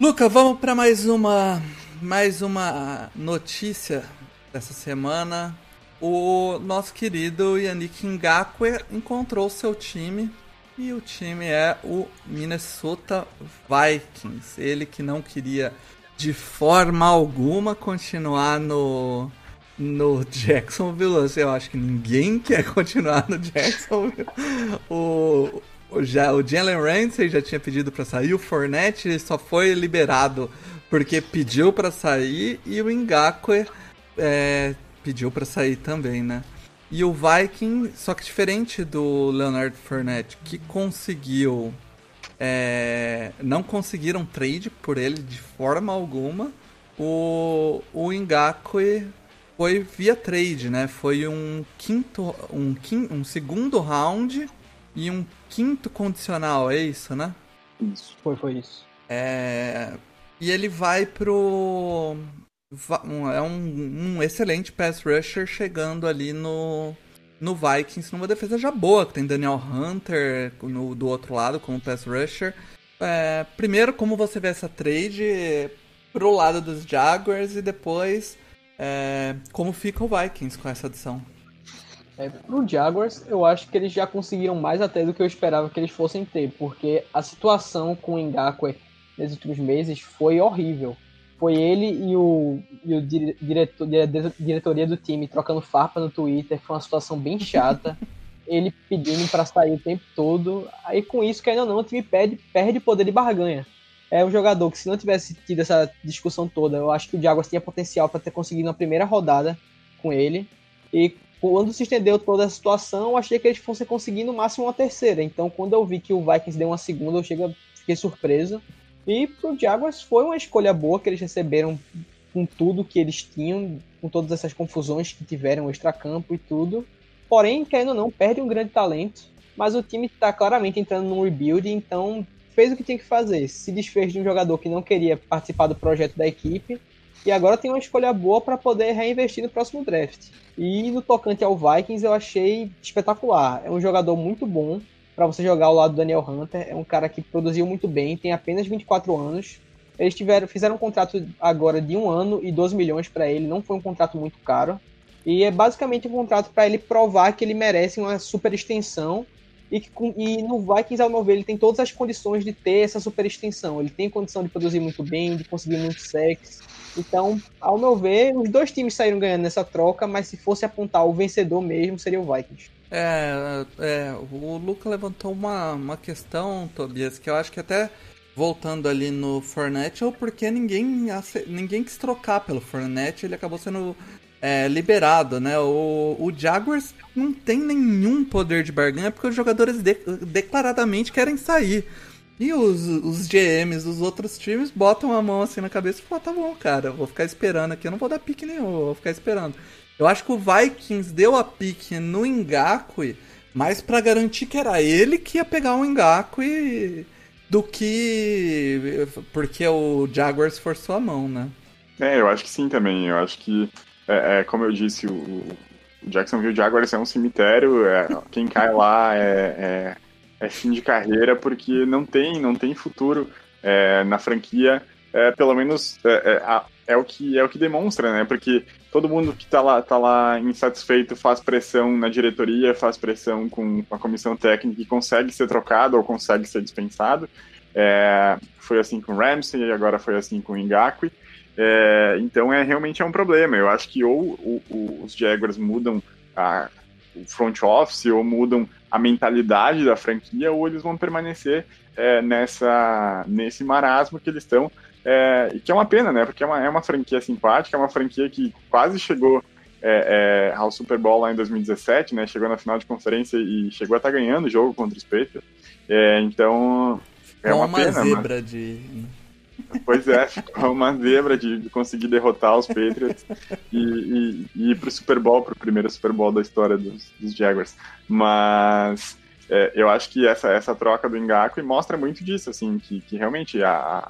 Luca, vamos para mais uma mais uma notícia dessa semana. O nosso querido Yannick Ngakwe encontrou seu time e o time é o Minnesota Vikings. Ele que não queria de forma alguma continuar no no Jacksonville. Eu acho que ninguém quer continuar no Jacksonville. O, o, já, o Jalen Ramsey já tinha pedido para sair, o Fournette só foi liberado porque pediu para sair e o Ngakwe é, pediu para sair também, né? E o Viking, só que diferente do Leonard Fournette, que conseguiu. é, não conseguiram trade por ele de forma alguma. O, o Ngakwe foi via trade, né? Foi um quinto, um, um segundo round e um quinto condicional, é isso, né? Isso. Foi, foi isso. É, e ele vai pro. É um, um excelente pass rusher chegando ali no, no Vikings, numa defesa já boa, que tem Daniel Hunter no, do outro lado como pass rusher. É, primeiro, como você vê essa trade pro lado dos Jaguars e depois é, como fica o Vikings com essa adição. É, pro Jaguars, eu acho que eles já conseguiram mais até do que eu esperava que eles fossem ter, porque a situação com o Ngakwe nesses últimos meses foi horrível. Foi ele e o, e o dire- diretor, dire- diretoria do time trocando farpa no Twitter, foi uma situação bem chata. ele pedindo para sair o tempo todo. Aí com isso, querendo ou não, o time perde, perde poder de barganha. É um jogador que se não tivesse tido essa discussão toda, eu acho que o Jaguars tinha potencial para ter conseguido na primeira rodada com ele. E quando se estendeu toda a situação, eu achei que eles fossem conseguir no máximo uma terceira. Então, quando eu vi que o Vikings deu uma segunda, eu cheguei, fiquei surpreso. E pro Jaguars foi uma escolha boa que eles receberam com tudo que eles tinham, com todas essas confusões que tiveram, extracampo e tudo. Porém, querendo ou não, perde um grande talento. Mas o time está claramente entrando num rebuild, então fez o que tinha que fazer. Se desfez de um jogador que não queria participar do projeto da equipe. E agora tem uma escolha boa para poder reinvestir no próximo draft. E no tocante ao Vikings, eu achei espetacular. É um jogador muito bom para você jogar ao lado do Daniel Hunter. É um cara que produziu muito bem, tem apenas 24 anos. Eles tiveram, fizeram um contrato agora de um ano e 12 milhões para ele, não foi um contrato muito caro. E é basicamente um contrato para ele provar que ele merece uma super extensão. E, que, e no Vikings, ao meu ver, ele tem todas as condições de ter essa super extensão. Ele tem condição de produzir muito bem, de conseguir muito sexo. Então, ao meu ver, os dois times saíram ganhando nessa troca, mas se fosse apontar o vencedor mesmo, seria o Vikings. É, é, o Luca levantou uma, uma questão, Tobias, que eu acho que até voltando ali no Fournette, ou porque ninguém, ninguém quis trocar pelo Fournette, ele acabou sendo é, liberado, né? O, o Jaguars não tem nenhum poder de barganha porque os jogadores de- declaradamente querem sair. E os, os GMs dos outros times botam a mão assim na cabeça e falam, tá bom, cara, vou ficar esperando aqui, eu não vou dar pique nenhum, vou ficar esperando. Eu acho que o Vikings deu a pique no Ngakwe, mas pra garantir que era ele que ia pegar o Ngakwe do que porque o Jaguars forçou a mão, né? É, eu acho que sim também. Eu acho que, é, é, como eu disse, o, o Jacksonville Jaguars é um cemitério. é, quem cai lá é, é, é fim de carreira porque não tem, não tem futuro é, na franquia. é, pelo menos é, o que, é o que demonstra, né? Porque todo mundo que está lá, tá lá insatisfeito faz pressão na diretoria, faz pressão com a comissão técnica e consegue ser trocado ou consegue ser dispensado. É, foi assim com Ramsey e agora foi assim com Ngakwe. É, então é realmente é um problema. Eu acho que ou, ou os Jaguars mudam a, o front office ou mudam a mentalidade da franquia ou eles vão permanecer é, nessa nesse marasmo que eles estão é, e que é uma pena, né? Porque é uma, é uma franquia simpática, é uma franquia que quase chegou é, é ao Super Bowl lá em 2017, né? Chegou na final de conferência e chegou a estar tá ganhando o jogo contra os Patriots. É, então é uma, uma pena. zebra mas... de Pois é, ficou uma zebra de, de conseguir derrotar os Patriots e, e, e ir pro Super Bowl, pro primeiro Super Bowl da história dos, dos Jaguars. Mas é, eu acho que essa, essa troca do Engaku mostra muito disso, assim, que, que realmente a,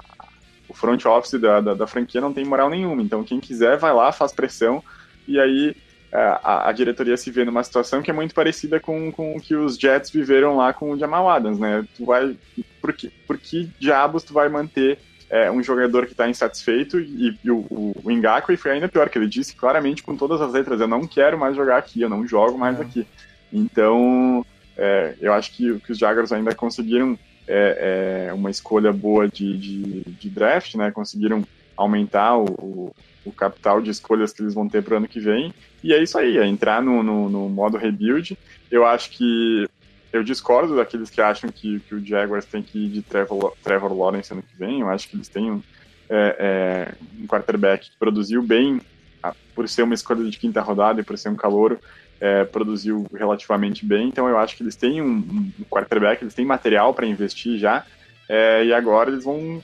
o front office da, da, da, franquia não tem moral nenhuma. Então quem quiser vai lá, faz pressão e aí é, a, a, diretoria se vê numa situação que é muito parecida com, com o que os Jets viveram lá com o Jamal Adams, né? Tu vai, por que, por que diabos tu vai manter é, um jogador que está insatisfeito e, e o, o, o Ngakwe foi ainda pior, que ele disse claramente com todas as letras, eu não quero mais jogar aqui, eu não jogo mais é. aqui. Então, é, eu acho que, que, os Jaguars ainda conseguiram é, é, uma escolha boa de, de, de, draft, né? Conseguiram aumentar o, o, capital de escolhas que eles vão ter para o ano que vem. E é isso aí, é entrar no, no, no modo rebuild. Eu acho que eu discordo daqueles que acham que, que o Jaguars tem que ir de Trevor, Trevor Lawrence ano que vem. Eu acho que eles têm um, é, é, um quarterback que produziu bem, por ser uma escolha de quinta rodada e por ser um calouro, é, produziu relativamente bem. Então eu acho que eles têm um, um quarterback, eles têm material para investir já. É, e agora eles vão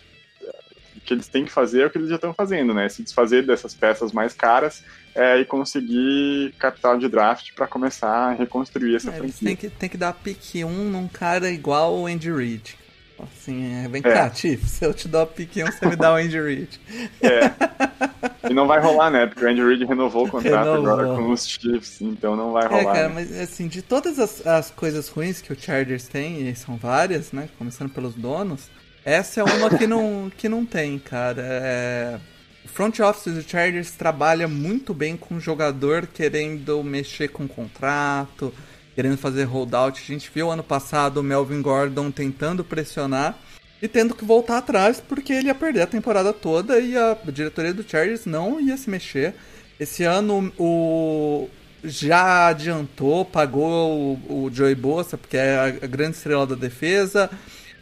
o que eles têm que fazer é o que eles já estão fazendo, né? Se desfazer dessas peças mais caras é, e conseguir capital de draft para começar a reconstruir essa é, franquia. Tem que, tem que dar pique 1 num cara igual o Andy Reid. Assim, é, vem é. cá, Tiff, se eu te dou a pique 1, você me dá o Andy Reid. É. E não vai rolar, né? Porque o Andy Reid renovou o contrato renovou. agora com os Chiefs, então não vai é, rolar. É, cara, né? mas assim, de todas as, as coisas ruins que o Chargers tem, e são várias, né? Começando pelos donos, essa é uma que não, que não tem, cara. É... O front office do Chargers trabalha muito bem com o jogador querendo mexer com o contrato, querendo fazer holdout. A gente viu ano passado o Melvin Gordon tentando pressionar e tendo que voltar atrás porque ele ia perder a temporada toda e a diretoria do Chargers não ia se mexer. Esse ano o já adiantou, pagou o, o Joey Bosa, porque é a grande estrela da defesa.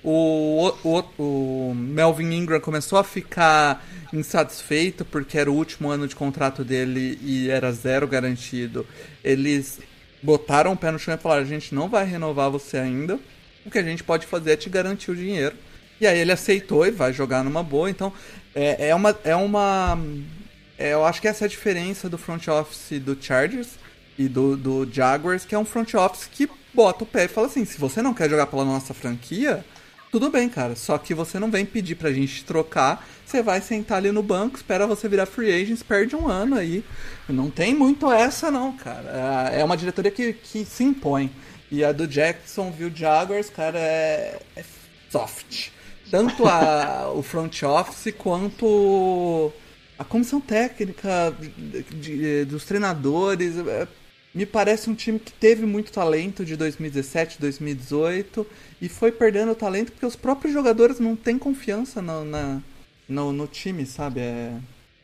O, o, o, Melvin Ingram começou a ficar insatisfeito porque era o último ano de contrato dele e era zero garantido. Eles botaram o pé no chão e falaram: a gente não vai renovar você ainda. O que a gente pode fazer é te garantir o dinheiro. E aí ele aceitou e vai jogar numa boa. Então é, é uma. É uma é, eu acho que essa é a diferença do front office do Chargers e do, do Jaguars, que é um front office que bota o pé e fala assim: se você não quer jogar pela nossa franquia tudo bem, cara. Só que você não vem pedir pra gente trocar. Você vai sentar ali no banco, espera você virar free agents, perde um ano aí. Não tem muito essa, não, cara. É uma diretoria que, que se impõe. E a do Jacksonville Jaguars, cara, é, é soft. Tanto a, o front office quanto a comissão técnica de, de, dos treinadores. É, me parece um time que teve muito talento de 2017, 2018 e foi perdendo o talento porque os próprios jogadores não têm confiança no, na, no, no time, sabe? É,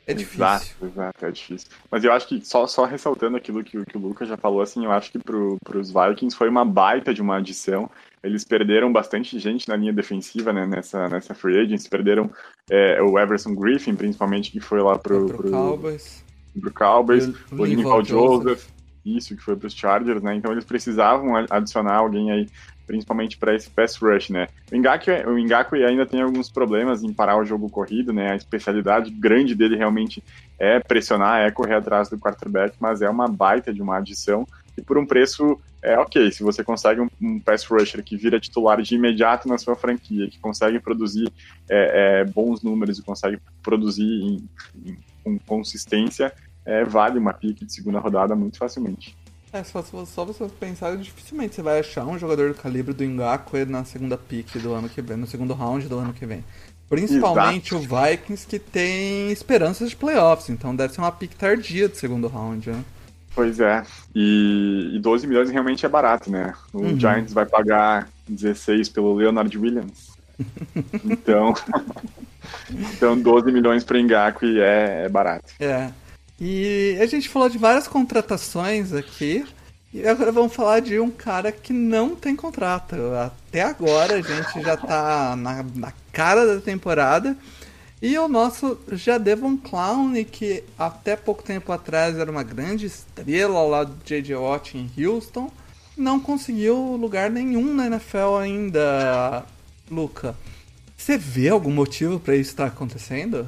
é difícil. Exato, exato, é difícil. Mas eu acho que, só, só ressaltando aquilo que, que o Lucas já falou, assim, eu acho que pro, pros Vikings foi uma baita de uma adição. Eles perderam bastante gente na linha defensiva, né, nessa, nessa free agency. Perderam é, o Everson Griffin, principalmente, que foi lá pro, pro, pro Cowboys. Pro Cowboys, o, o Linval Joseph. Joseph isso, que foi para os Chargers, né? Então eles precisavam adicionar alguém aí, principalmente para esse pass rush, né? O Ngakwe, o ainda tem alguns problemas em parar o jogo corrido, né? A especialidade grande dele realmente é pressionar, é correr atrás do quarterback, mas é uma baita de uma adição e por um preço é ok. Se você consegue um, um pass rusher que vira titular de imediato na sua franquia, que consegue produzir é, é, bons números e consegue produzir em, em, com consistência, é, vale uma pique de segunda rodada muito facilmente. É, só, só você pensar, dificilmente você vai achar um jogador do calibre do Ngaku na segunda pick do ano que vem, no segundo round do ano que vem. Principalmente Exato. o Vikings que tem esperanças de playoffs, então deve ser uma pick tardia do segundo round, né? Pois é, e, e 12 milhões realmente é barato, né? O uhum. Giants vai pagar 16 pelo Leonard Williams. então, então 12 milhões para Ngakwe é, é barato. É. E a gente falou de várias contratações aqui. E agora vamos falar de um cara que não tem contrato. Até agora a gente já tá na, na cara da temporada. E o nosso Jadevon Clown, que até pouco tempo atrás era uma grande estrela ao lado de J.J. Watt em Houston, não conseguiu lugar nenhum na NFL ainda, Luca. Você vê algum motivo para isso estar acontecendo?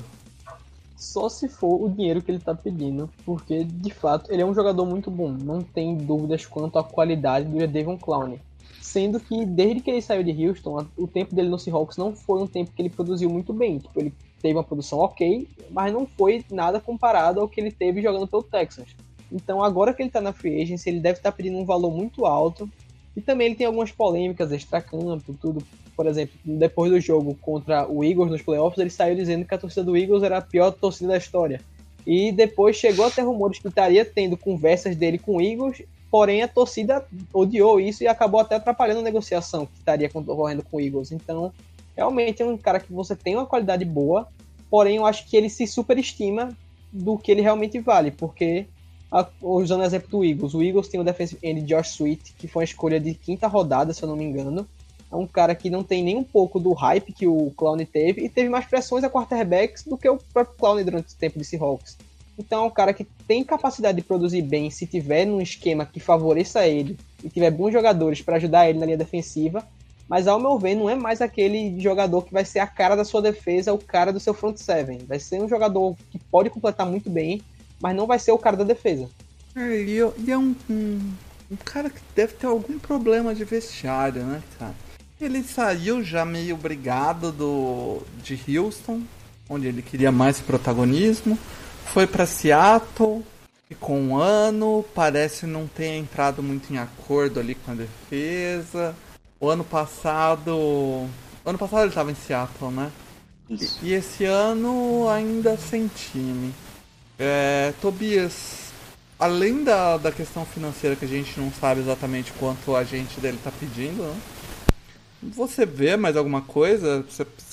Só se for o dinheiro que ele está pedindo, porque de fato ele é um jogador muito bom, não tem dúvidas quanto à qualidade do Devon Clown. Sendo que desde que ele saiu de Houston, o tempo dele no Seahawks não foi um tempo que ele produziu muito bem. Tipo, ele teve uma produção ok, mas não foi nada comparado ao que ele teve jogando pelo Texans. Então agora que ele está na free agency, ele deve estar tá pedindo um valor muito alto. E também ele tem algumas polêmicas extra-campo, tudo por exemplo, depois do jogo contra o Eagles nos playoffs, ele saiu dizendo que a torcida do Eagles era a pior torcida da história. E depois chegou até rumores que estaria tendo conversas dele com o Eagles, porém a torcida odiou isso e acabou até atrapalhando a negociação que estaria correndo com o Eagles. Então, realmente é um cara que você tem uma qualidade boa, porém eu acho que ele se superestima do que ele realmente vale, porque a, usando o exemplo do Eagles, o Eagles tem o defensive end Josh Sweet, que foi uma escolha de quinta rodada, se eu não me engano, é um cara que não tem nem um pouco do hype que o Clown teve e teve mais pressões a quarterbacks do que o próprio Clown durante o tempo de Seahawks. Então é um cara que tem capacidade de produzir bem se tiver num esquema que favoreça ele e tiver bons jogadores para ajudar ele na linha defensiva, mas ao meu ver não é mais aquele jogador que vai ser a cara da sua defesa, o cara do seu front seven. Vai ser um jogador que pode completar muito bem, mas não vai ser o cara da defesa. É, e, é um, um, um cara que deve ter algum problema de vestiário, né, cara? Ele saiu já meio brigado do, de Houston, onde ele queria mais protagonismo. Foi para Seattle, ficou um ano, parece não ter entrado muito em acordo ali com a defesa. O ano passado. O ano passado ele estava em Seattle, né? Isso. E, e esse ano ainda sem time. É, Tobias, além da, da questão financeira que a gente não sabe exatamente quanto a gente dele está pedindo, né? Você vê mais alguma coisa?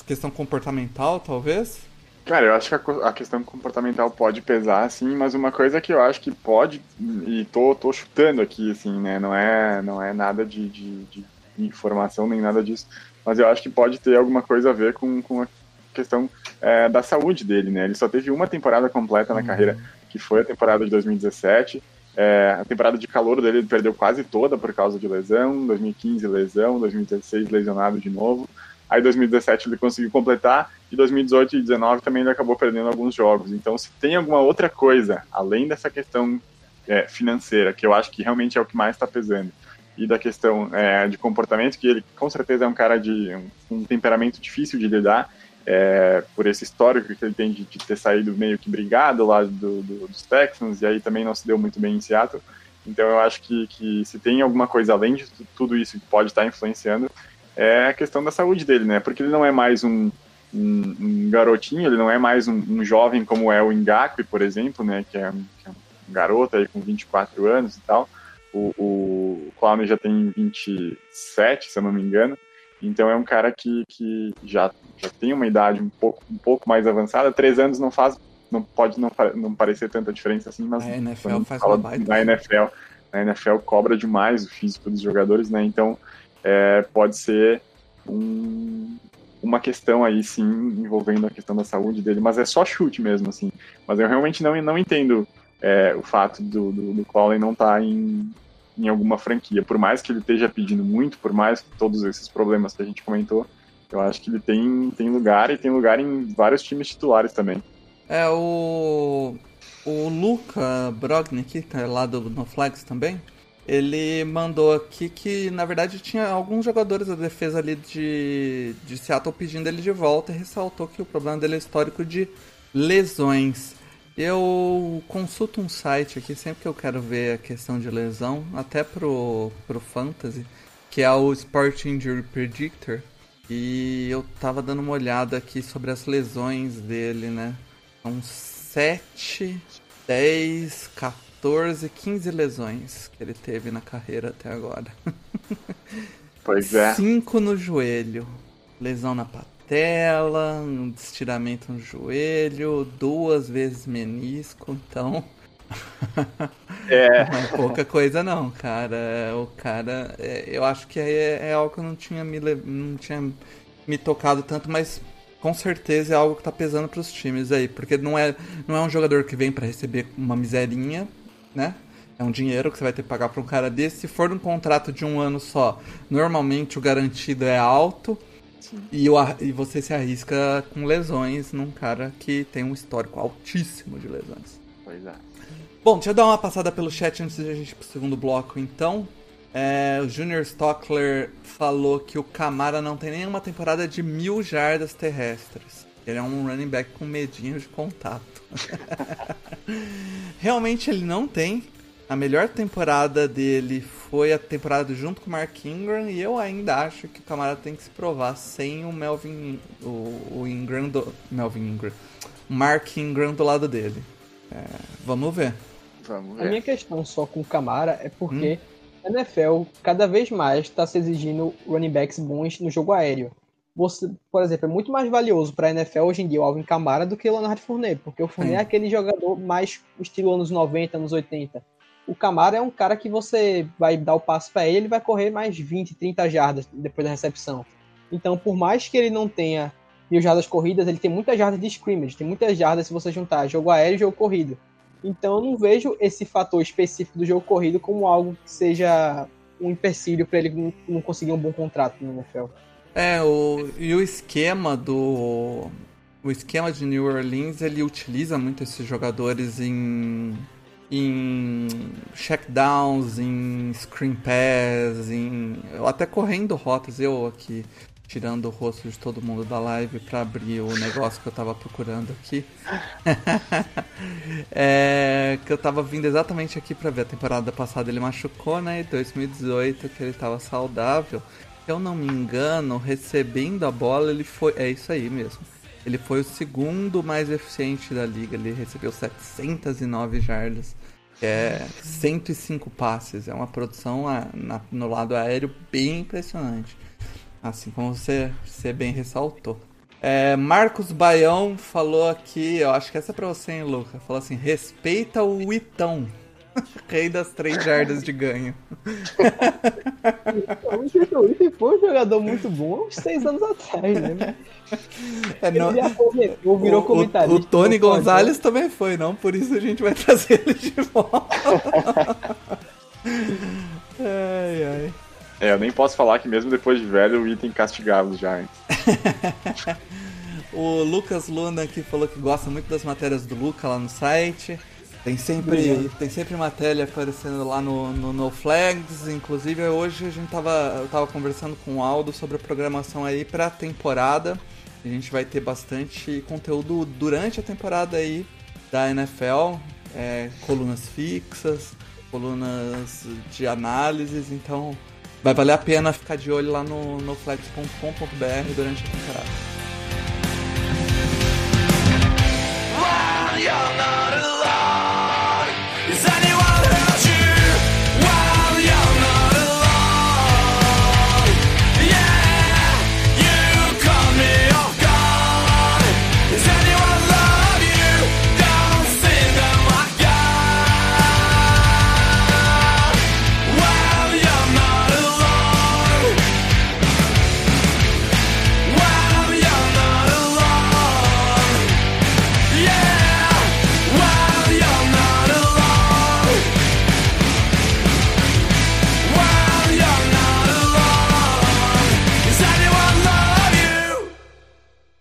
Questão comportamental, talvez? Cara, eu acho que a, questão comportamental pode pesar, sim, mas uma coisa que eu acho que pode, e tô, tô chutando aqui, assim, né? Não é, não é nada de, de, de informação nem nada disso, mas eu acho que pode ter alguma coisa a ver com, com questão é, da saúde dele, né? Ele só teve uma temporada completa na uhum. carreira, que foi a temporada de 2017. É, a temporada de calor dele ele perdeu quase toda por causa de lesão, 2015 lesão, 2016 lesionado de novo. Aí 2017 ele conseguiu completar e 2018 e 2019 também ele acabou perdendo alguns jogos. Então se tem alguma outra coisa além dessa questão é, financeira, que eu acho que realmente é o que mais está pesando, e da questão é, de comportamento, que ele com certeza é um cara de um, um temperamento difícil de lidar, é, por esse histórico que ele tem de, de, ter saído meio que brigado lá do, do, dos Texans, e aí também não se deu muito bem em Seattle. Então eu acho que, que se tem alguma coisa além de tudo isso que pode estar influenciando, é a questão da saúde dele, né? Porque ele não é mais um, um, um garotinho, ele não é mais um, um, jovem como é o Ngakwe, por exemplo, né? Que é, que é um garoto aí com 24 anos e tal. O, o Clown já tem 27, se eu não me engano. Então é um cara que, que já, já tem uma idade um pouco, um pouco mais avançada. Três anos não faz, não pode não, não parecer tanta diferença assim, mas a NFL faz uma baita. Na NFL, a NFL cobra demais o físico dos jogadores, né? Então é, pode ser um, uma questão aí sim envolvendo a questão da saúde dele, mas é só chute mesmo, assim. Mas eu realmente não, não entendo é, o fato do, do, do Colin não estar tá em, em alguma franquia. Por mais que ele esteja pedindo muito, por mais que todos esses problemas que a gente comentou, eu acho que ele tem, tem lugar e tem lugar em vários times titulares também. É, o, o Luca tá lá do NoFlags também, ele mandou aqui que, na verdade, tinha alguns jogadores da defesa ali de, de Seattle pedindo ele de volta e ressaltou que o problema dele é histórico de lesões. Eu consulto um site aqui sempre que eu quero ver a questão de lesão, até pro, pro Fantasy, que é o Sport Injury Predictor. E eu tava dando uma olhada aqui sobre as lesões dele, né? São 7, 10, 14, 15 lesões que ele teve na carreira até agora. Pois é. 5 no joelho, lesão na patela, um estiramento no joelho, duas vezes menisco, então. É. Não é pouca coisa não, cara. O cara, é, eu acho que é, é algo que eu não tinha me não tinha me tocado tanto, mas com certeza é algo que tá pesando pros times aí, porque não é não é um jogador que vem pra receber uma miserinha, né? É um dinheiro que você vai ter que pagar pra um cara desse. Se for num contrato de um ano só, normalmente o garantido é alto. E, o ar- e você se arrisca com lesões num cara que tem um histórico altíssimo de lesões. Pois é. Bom, deixa eu dar uma passada pelo chat antes de a gente ir pro segundo bloco, então. É, o Junior Stockler falou que o Camara não tem nenhuma temporada de mil jardas terrestres. Ele é um running back com medinho de contato. Realmente ele não tem. A melhor temporada dele foi a temporada junto com o Mark Ingram e eu ainda acho que o Camara tem que se provar sem o Melvin o, o Ingram do Melvin Ingram, Mark Ingram do lado dele. É, vamos ver. Vamos A minha ver. questão só com o Camara é porque a NFL cada vez mais está se exigindo running backs bons no jogo aéreo. Você, por exemplo, é muito mais valioso para a NFL hoje em dia o Alvin Camara do que o Leonard Fournette, porque o Fournette Sim. é aquele jogador mais estilo anos 90, anos 80. O Camara é um cara que você vai dar o passo para ele, ele vai correr mais 20, 30 jardas depois da recepção. Então, por mais que ele não tenha mil jardas corridas, ele tem muitas jardas de scrimmage, tem muitas jardas se você juntar jogo aéreo e jogo corrido. Então eu não vejo esse fator específico do jogo corrido como algo que seja um empecilho para ele não- conseguir um bom contrato no NFL. É, o, e o esquema do. O esquema de New Orleans ele utiliza muito esses jogadores em. Em checkdowns, em screen pass, em. até correndo rotas, eu aqui tirando o rosto de todo mundo da live pra abrir o negócio que eu tava procurando aqui. é, que eu tava vindo exatamente aqui pra ver. A temporada passada ele machucou, né? Em 2018 que ele tava saudável. Se eu não me engano, recebendo a bola, ele foi. É isso aí mesmo. Ele foi o segundo mais eficiente da liga. Ele recebeu 709 jardas. É 105 passes. É uma produção ah, na- no lado aéreo bem impressionante. Assim como você, você bem ressaltou. É, Marcos Baião falou aqui, eu acho que essa é pra você, hein, Luca? Falou assim: respeita o Itão. Rei das três jardas de ganho. Então, o Chuchuí foi um jogador muito bom uns seis anos atrás, né? É, Ele não- aposentou, virou o, comentarista. o, o Tony Gonzalez também foi, não? Por isso a gente vai trazer ele de volta. ai, ai. É, eu nem posso falar que mesmo depois de velho o item castigava os Giants. O Lucas Luna aqui falou que gosta muito das matérias do Luca lá no site. Tem sempre, tem sempre matéria aparecendo lá no, no No Flags. Inclusive hoje a gente tava, eu tava conversando com o Aldo sobre a programação aí pra temporada. A gente vai ter bastante conteúdo durante a temporada aí da NFL. é, colunas fixas, colunas de análises, então vai valer a pena ficar de olho lá no, no flex.com.br durante a temporada. you're not alone.